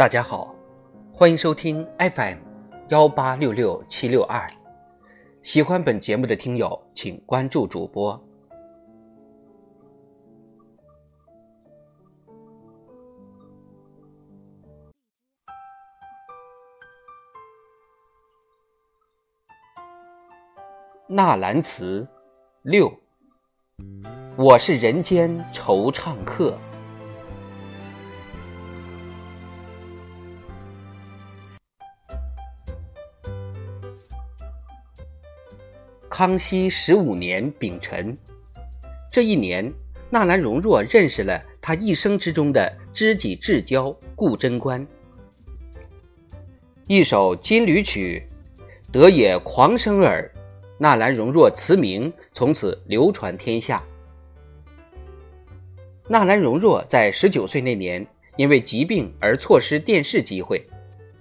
大家好，欢迎收听 FM 幺八六六七六二。喜欢本节目的听友，请关注主播。纳兰词六，我是人间惆怅客。康熙十五年丙辰，这一年，纳兰容若认识了他一生之中的知己至交顾贞观。一首金缕曲，得也狂生耳。纳兰容若词名从此流传天下。纳兰容若在十九岁那年，因为疾病而错失殿试机会，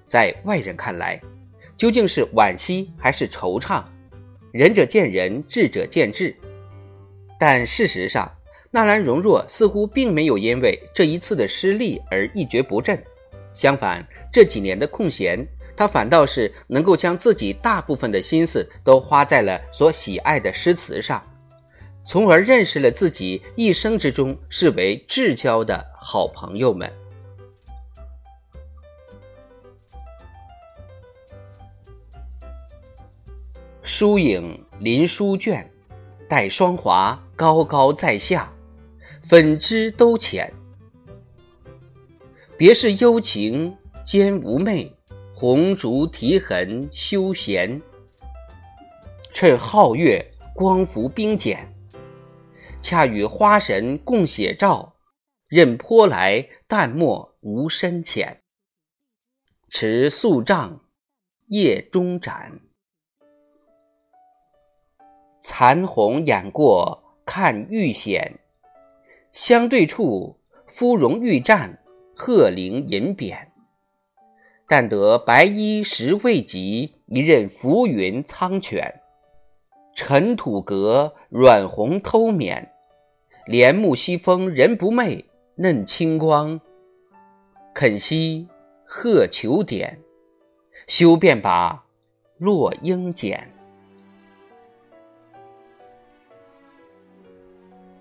在外人看来，究竟是惋惜还是惆怅？仁者见仁，智者见智。但事实上，纳兰容若似乎并没有因为这一次的失利而一蹶不振。相反，这几年的空闲，他反倒是能够将自己大部分的心思都花在了所喜爱的诗词上，从而认识了自己一生之中视为至交的好朋友们。疏影临书卷，待霜华高高在下，粉脂都浅。别是幽情兼无寐，红烛题痕休闲。趁皓月光浮冰减，恰与花神共写照，任泼来淡墨无深浅。持素杖夜中展。残红掩过看玉显，相对处芙蓉玉绽，鹤翎银扁。但得白衣时未及，一任浮云苍犬。尘土阁软红偷冕，帘幕西风人不寐，嫩清光，肯惜鹤求点，休便把落英剪。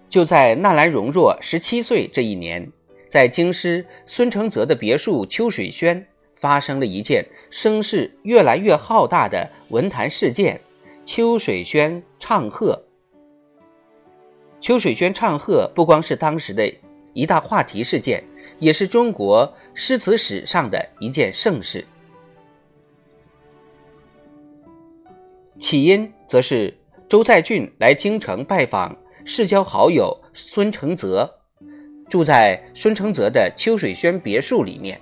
就在纳兰容若十七岁这一年，在京师孙承泽的别墅秋水轩，发生了一件声势越来越浩大的文坛事件——秋水轩唱和。秋水轩唱和不光是当时的一大话题事件，也是中国诗词史上的一件盛事。起因则是周在俊来京城拜访。世交好友孙承泽住在孙承泽的秋水轩别墅里面。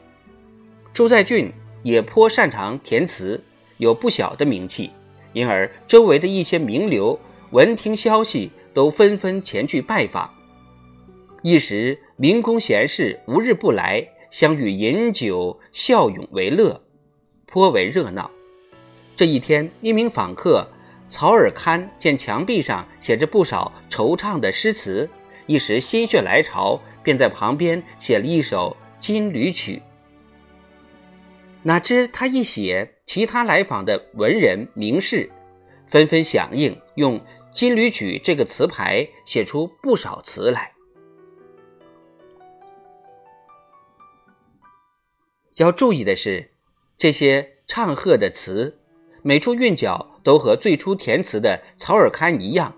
朱在俊也颇擅长填词，有不小的名气，因而周围的一些名流闻听消息，都纷纷前去拜访。一时民工闲士无日不来，相与饮酒笑咏为乐，颇为热闹。这一天，一名访客。曹尔堪见墙壁上写着不少惆怅的诗词，一时心血来潮，便在旁边写了一首《金缕曲》。哪知他一写，其他来访的文人名士纷纷响应，用《金缕曲》这个词牌写出不少词来。要注意的是，这些唱和的词。每处韵脚都和最初填词的曹尔堪一样，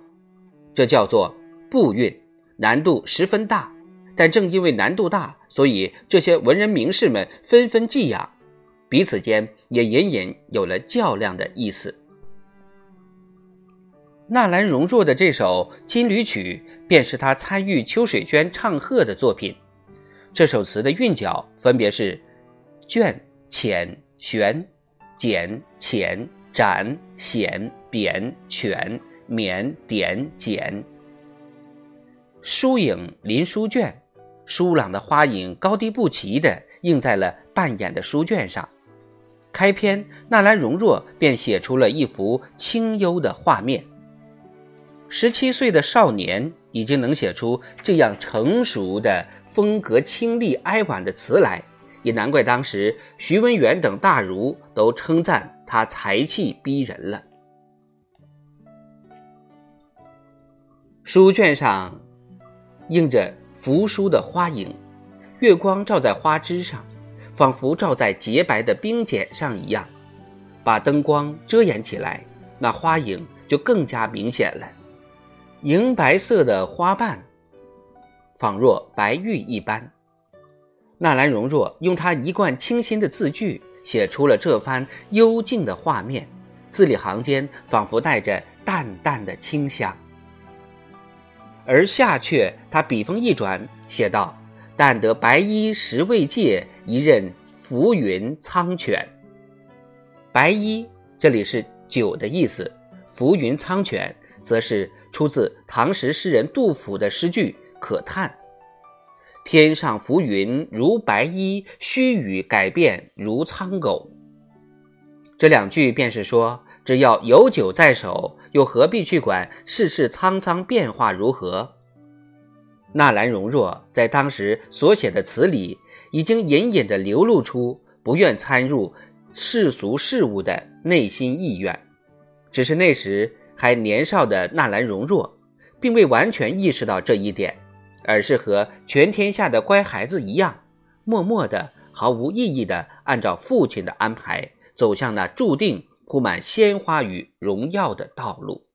这叫做步韵，难度十分大。但正因为难度大，所以这些文人名士们纷纷寄养，彼此间也隐隐有了较量的意思。纳兰容若的这首《金缕曲》便是他参与秋水娟唱和的作品。这首词的韵脚分别是卷、浅、悬、简、浅。展、显、扁、犬、绵、点、简。疏影临书卷，疏朗的花影高低不齐地映在了半掩的书卷上。开篇，纳兰容若便写出了一幅清幽的画面。十七岁的少年已经能写出这样成熟的风格清丽哀婉的词来，也难怪当时徐文远等大儒都称赞他才气逼人了。书卷上映着扶疏的花影，月光照在花枝上，仿佛照在洁白的冰茧上一样，把灯光遮掩起来，那花影就更加明显了。银白色的花瓣，仿若白玉一般。纳兰容若用他一贯清新的字句，写出了这番幽静的画面，字里行间仿佛带着淡淡的清香。而下阙，他笔锋一转，写道：“但得白衣时未借，一任浮云苍犬。”白衣这里是酒的意思，浮云苍犬则是出自唐时诗人杜甫的诗句《可叹》：“天上浮云如白衣，须臾改变如苍狗。”这两句便是说，只要有酒在手。又何必去管世事沧桑变化如何？纳兰容若在当时所写的词里，已经隐隐的流露出不愿参入世俗事物的内心意愿。只是那时还年少的纳兰容若，并未完全意识到这一点，而是和全天下的乖孩子一样，默默的、毫无意义的按照父亲的安排，走向那注定。铺满鲜花与荣耀的道路。